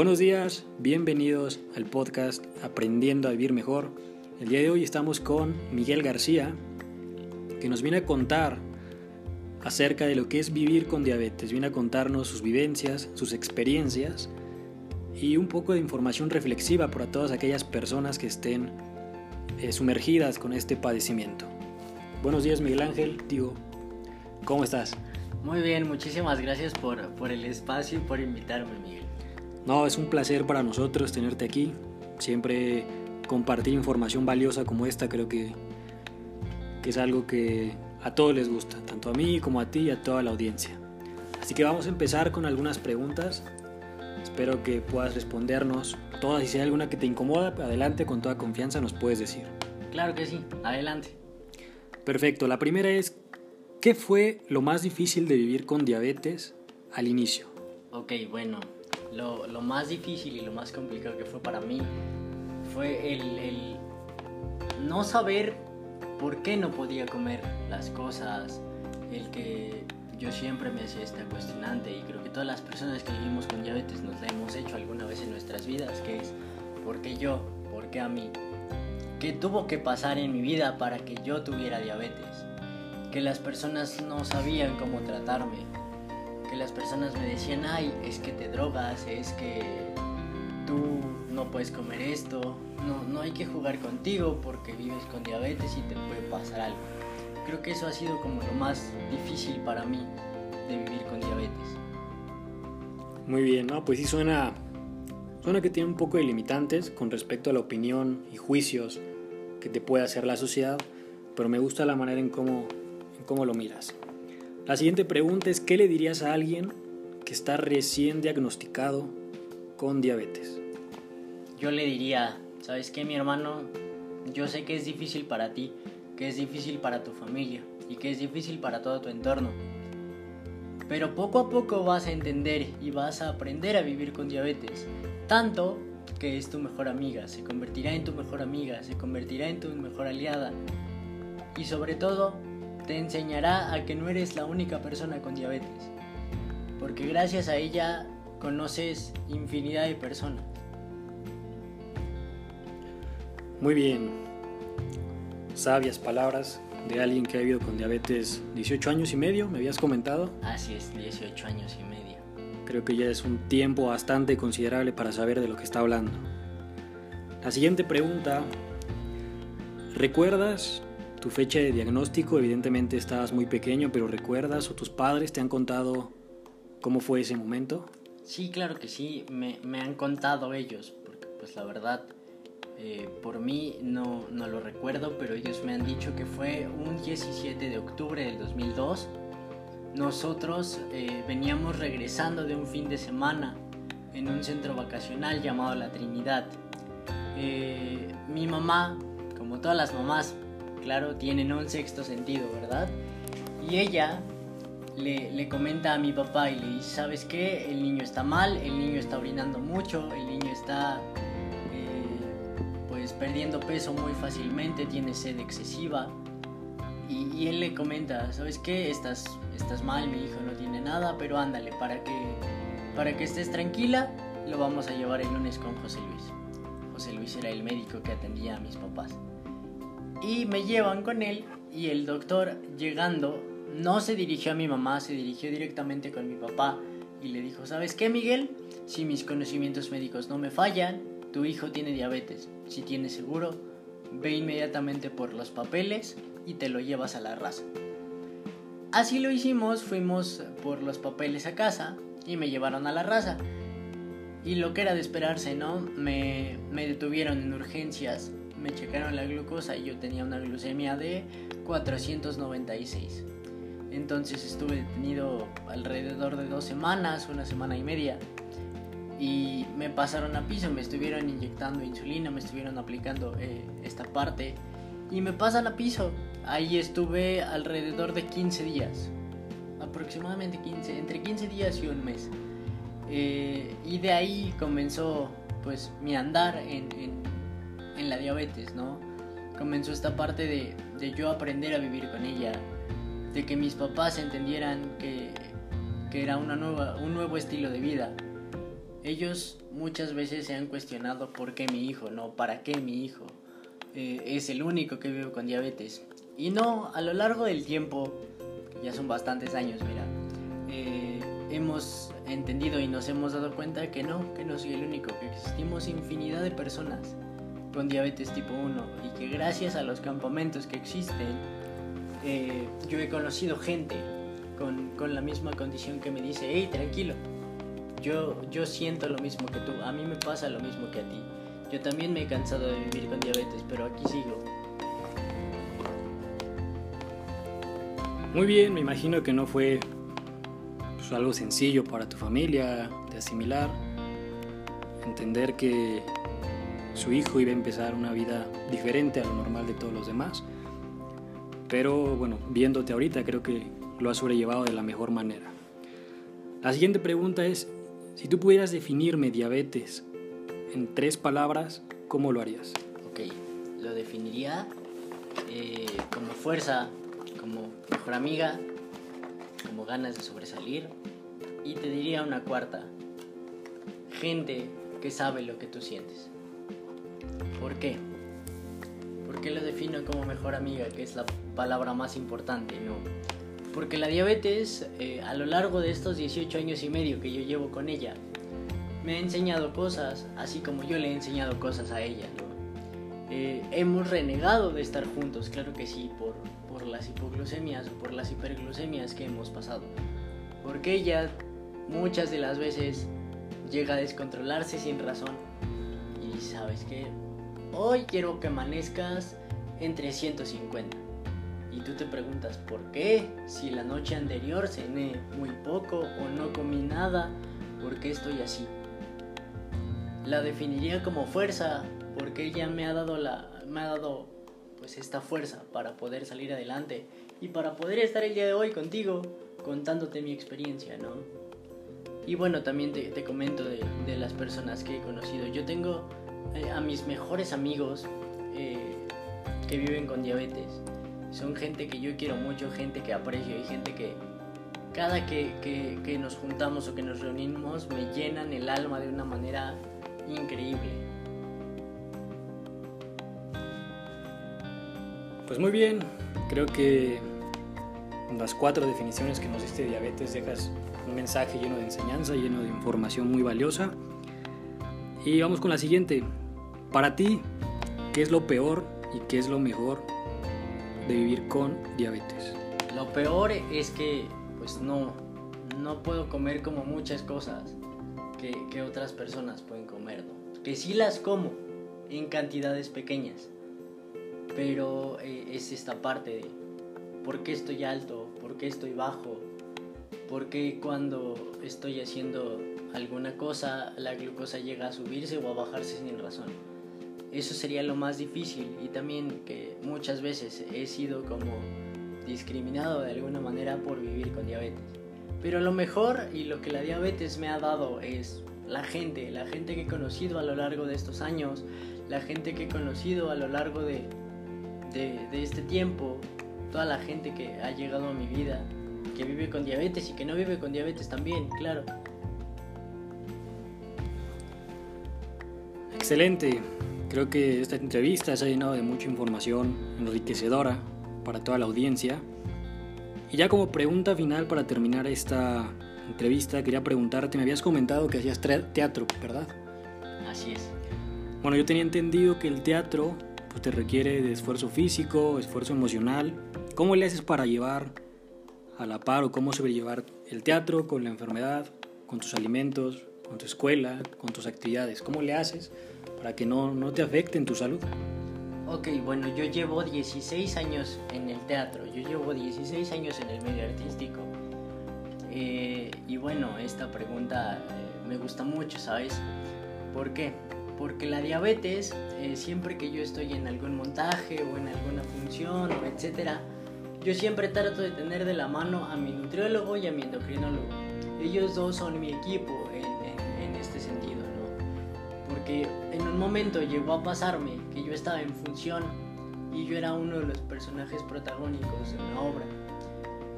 Buenos días, bienvenidos al podcast Aprendiendo a Vivir Mejor. El día de hoy estamos con Miguel García, que nos viene a contar acerca de lo que es vivir con diabetes. Viene a contarnos sus vivencias, sus experiencias y un poco de información reflexiva para todas aquellas personas que estén eh, sumergidas con este padecimiento. Buenos días Miguel Ángel, tío, ¿cómo estás? Muy bien, muchísimas gracias por, por el espacio y por invitarme, Miguel. No, es un placer para nosotros tenerte aquí. Siempre compartir información valiosa como esta creo que, que es algo que a todos les gusta, tanto a mí como a ti y a toda la audiencia. Así que vamos a empezar con algunas preguntas. Espero que puedas respondernos todas y si hay alguna que te incomoda, adelante con toda confianza nos puedes decir. Claro que sí, adelante. Perfecto, la primera es, ¿qué fue lo más difícil de vivir con diabetes al inicio? Ok, bueno, lo, lo más difícil y lo más complicado que fue para mí fue el, el no saber por qué no podía comer las cosas, el que yo siempre me hacía esta cuestionante y creo que todas las personas que vivimos con diabetes nos la hemos hecho alguna vez en nuestras vidas, que es ¿por qué yo? ¿Por qué a mí? ¿Qué tuvo que pasar en mi vida para que yo tuviera diabetes? Que las personas no sabían cómo tratarme, que las personas me decían, ay, es que te drogas, es que tú no puedes comer esto, no, no hay que jugar contigo porque vives con diabetes y te puede pasar algo. Creo que eso ha sido como lo más difícil para mí de vivir con diabetes. Muy bien, ¿no? Pues sí suena, suena que tiene un poco de limitantes con respecto a la opinión y juicios que te puede hacer la sociedad, pero me gusta la manera en cómo, en cómo lo miras. La siguiente pregunta es, ¿qué le dirías a alguien que está recién diagnosticado con diabetes? Yo le diría, ¿sabes qué, mi hermano? Yo sé que es difícil para ti, que es difícil para tu familia y que es difícil para todo tu entorno. Pero poco a poco vas a entender y vas a aprender a vivir con diabetes. Tanto que es tu mejor amiga, se convertirá en tu mejor amiga, se convertirá en tu mejor aliada. Y sobre todo, te enseñará a que no eres la única persona con diabetes. Porque gracias a ella conoces infinidad de personas. Muy bien. Sabias palabras de alguien que ha vivido con diabetes 18 años y medio, me habías comentado. Así es, 18 años y medio. Creo que ya es un tiempo bastante considerable para saber de lo que está hablando. La siguiente pregunta. ¿Recuerdas tu fecha de diagnóstico? Evidentemente estabas muy pequeño, pero ¿recuerdas o tus padres te han contado cómo fue ese momento? Sí, claro que sí, me, han contado ellos, porque pues la verdad, eh, por mí no, no lo recuerdo, pero ellos me han dicho que fue un 17 de octubre del 2002 nosotros eh, veníamos regresando de un fin de semana en un centro vacacional llamado La Trinidad. Eh, mi mamá, como todas las mamás, claro, tienen un sexto sentido, ¿verdad? Y ella le, le, comenta a mi papá y le dice, ¿sabes qué? El niño está mal, el niño está orinando mucho, el niño está eh, pues perdiendo peso muy fácilmente, tiene sed excesiva. Y, y, él le comenta, ¿sabes qué? Estás, estás mal, mi hijo no tiene nada, pero ándale, para que, para que estés tranquila, lo vamos a llevar el lunes con José Luis. José Luis era el médico que atendía a mis papás. Y me llevan con él y el doctor llegando no se dirigió a mi mamá, se dirigió directamente con mi papá y le dijo, ¿sabes qué, Miguel? Si mis conocimientos médicos no me fallan, tu hijo tiene diabetes. Si tiene seguro, ve inmediatamente por los papeles y te lo llevas a la raza. Así lo hicimos, fuimos por los papeles a casa y me llevaron a la raza. Y lo que era de esperarse, ¿no? Me, me detuvieron en urgencias, me checaron la glucosa y yo tenía una glucemia de 496. Entonces estuve detenido alrededor de dos semanas, una semana y media. Y me pasaron a piso, me estuvieron inyectando insulina, me estuvieron aplicando eh, esta parte y me pasan a piso. Ahí estuve alrededor de 15 días, aproximadamente 15, entre 15 días y un mes. Eh, y de ahí comenzó pues mi andar en, en, en, la diabetes, ¿no? Comenzó esta parte de, de, yo aprender a vivir con ella, de que mis papás entendieran que, que era una nueva, un nuevo estilo de vida. ellos muchas veces se han cuestionado por qué mi hijo, no para qué mi hijo eh, es el único que vive con diabetes. Y no, a lo largo del tiempo, ya son bastantes años, mira, eh, hemos entendido y nos hemos dado cuenta que no, que no soy el único, que existimos infinidad de personas con diabetes tipo 1 y que gracias a los campamentos que existen, eh, yo he conocido gente con, con, la misma condición que me dice, hey, tranquilo, yo, yo siento lo mismo que tú, a mí me pasa lo mismo que a ti. Yo también me he cansado de vivir con diabetes, pero aquí sigo. Muy bien, me imagino que no fue pues, algo sencillo para tu familia de asimilar, entender que su hijo iba a empezar una vida diferente a lo normal de todos los demás. Pero bueno, viéndote ahorita creo que lo has sobrellevado de la mejor manera. La siguiente pregunta es, si tú pudieras definirme diabetes en tres palabras, ¿cómo lo harías? Ok, lo definiría eh, como fuerza, como mejor amiga, como ganas de sobresalir. Y te diría una cuarta, gente que sabe lo que tú sientes. ¿Por qué? ¿Por qué lo defino como mejor amiga, que es la palabra más importante? No porque la diabetes, eh, a lo largo de estos 18 años y medio que yo llevo con ella, me ha enseñado cosas, así como yo le he enseñado cosas a ella. Eh, hemos renegado de estar juntos, claro que sí, por, por las hipoglucemias o por las hiperglucemias que hemos pasado. Porque ella muchas de las veces llega a descontrolarse sin razón. Y sabes que hoy quiero que amanezcas en 350 y tú te preguntas por qué, si la noche anterior cené muy poco o no comí nada, ¿por qué estoy así? La definiría como fuerza porque ella me ha dado la me ha dado pues esta fuerza para poder salir adelante y para poder estar el día de hoy contigo contándote mi experiencia, ¿no? Y bueno, también te, te comento de, de, las personas que he conocido. Yo tengo eh, a mis mejores amigos eh, que viven con diabetes son gente que yo quiero mucho, gente que aprecio y gente que cada que, que, nos juntamos o que nos reunimos me llenan el alma de una manera increíble. Pues muy bien, creo que las cuatro definiciones que nos diste de diabetes dejas un mensaje lleno de enseñanza, lleno de información muy valiosa. Y vamos con la siguiente. Para ti, ¿qué es lo peor y qué es lo mejor de vivir con diabetes? Lo peor es que pues no, no puedo comer como muchas cosas que, otras personas pueden comer, Que sí las como en cantidades pequeñas, pero eh, es esta parte de por qué estoy alto, por qué estoy bajo, por qué cuando estoy haciendo alguna cosa la glucosa llega a subirse o a bajarse sin razón eso sería lo más difícil y también que muchas veces he sido como discriminado de alguna manera por vivir con diabetes. Pero lo mejor y lo que la diabetes me ha dado es la gente, la gente que he conocido a lo largo de estos años, la gente que he conocido a lo largo de, de, de este tiempo, toda la gente que ha llegado a mi vida, que vive con diabetes y que no vive con diabetes también, claro. Excelente. Creo que esta entrevista se ha llenado de mucha información enriquecedora para toda la audiencia. Y ya como pregunta final para terminar esta entrevista, quería preguntarte, me habías comentado que hacías teatro, ¿verdad? Así es. Bueno, yo tenía entendido que el teatro pues, te requiere de esfuerzo físico, esfuerzo emocional. ¿Cómo le haces para llevar a la par o cómo sobrellevar el teatro con la enfermedad, con tus alimentos, con tu escuela, con tus actividades? ¿Cómo le haces para que no, no te afecte en tu salud? Ok, bueno, yo llevo 16 años en el teatro, yo llevo 16 años en el medio artístico. Eh, y bueno, esta pregunta eh, me gusta mucho, ¿sabes? ¿Por qué? Porque la diabetes, eh, siempre que yo estoy en algún montaje o en alguna función etcétera, yo siempre trato de tener de la mano a mi nutriólogo y a mi endocrinólogo. Ellos dos son mi equipo porque en un momento llegó a pasarme que yo estaba en función y yo era uno de los personajes protagónicos de una obra.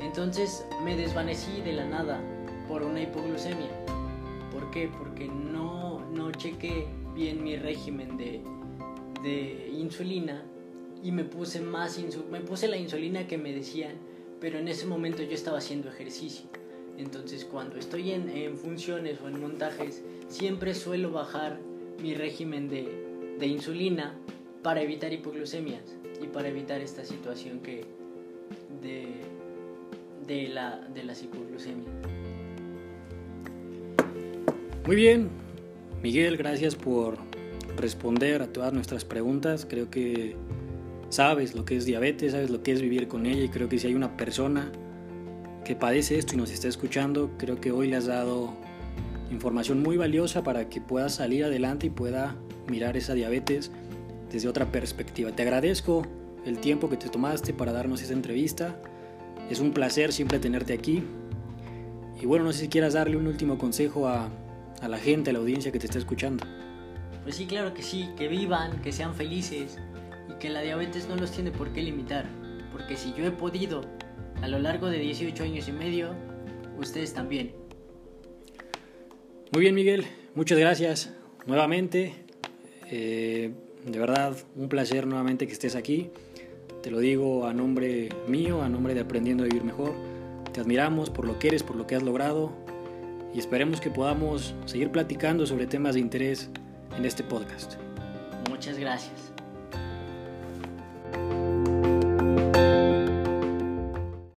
Entonces me desvanecí de la nada por una hipoglucemia, por ¿Por qué? Porque no, no chequé bien mi régimen de, de insulina y me puse más me puse la insulina que me decían, pero en ese momento yo estaba haciendo ejercicio. Entonces cuando estoy en, en funciones o en montajes, siempre suelo bajar mi régimen de, de insulina para evitar hipoglucemias y para evitar esta situación que de, de, la, de las hipoglucemias. Muy bien, Miguel, gracias por responder a todas nuestras preguntas. Creo que sabes lo que es diabetes, sabes lo que es vivir con ella y creo que si hay una persona que padece esto y nos está escuchando, creo que hoy le has dado información muy valiosa para que pueda salir adelante y pueda mirar esa diabetes desde otra perspectiva. Te agradezco el tiempo que te tomaste para darnos esta entrevista. Es un placer siempre tenerte aquí. Y bueno, no sé si quieras darle un último consejo a, a la gente, a la audiencia que te está escuchando. Pues sí, claro que sí, que vivan, que sean felices y que la diabetes no los tiene por qué limitar. Porque si yo he podido a lo largo de 18 años y medio, ustedes también. Muy bien, Miguel, muchas gracias nuevamente. Eh, de verdad, un placer nuevamente que estés aquí. Te lo digo a nombre mío, a nombre de Aprendiendo a Vivir Mejor. Te admiramos por lo que eres, por lo que has logrado y esperemos que podamos seguir platicando sobre temas de interés en este podcast. Muchas gracias.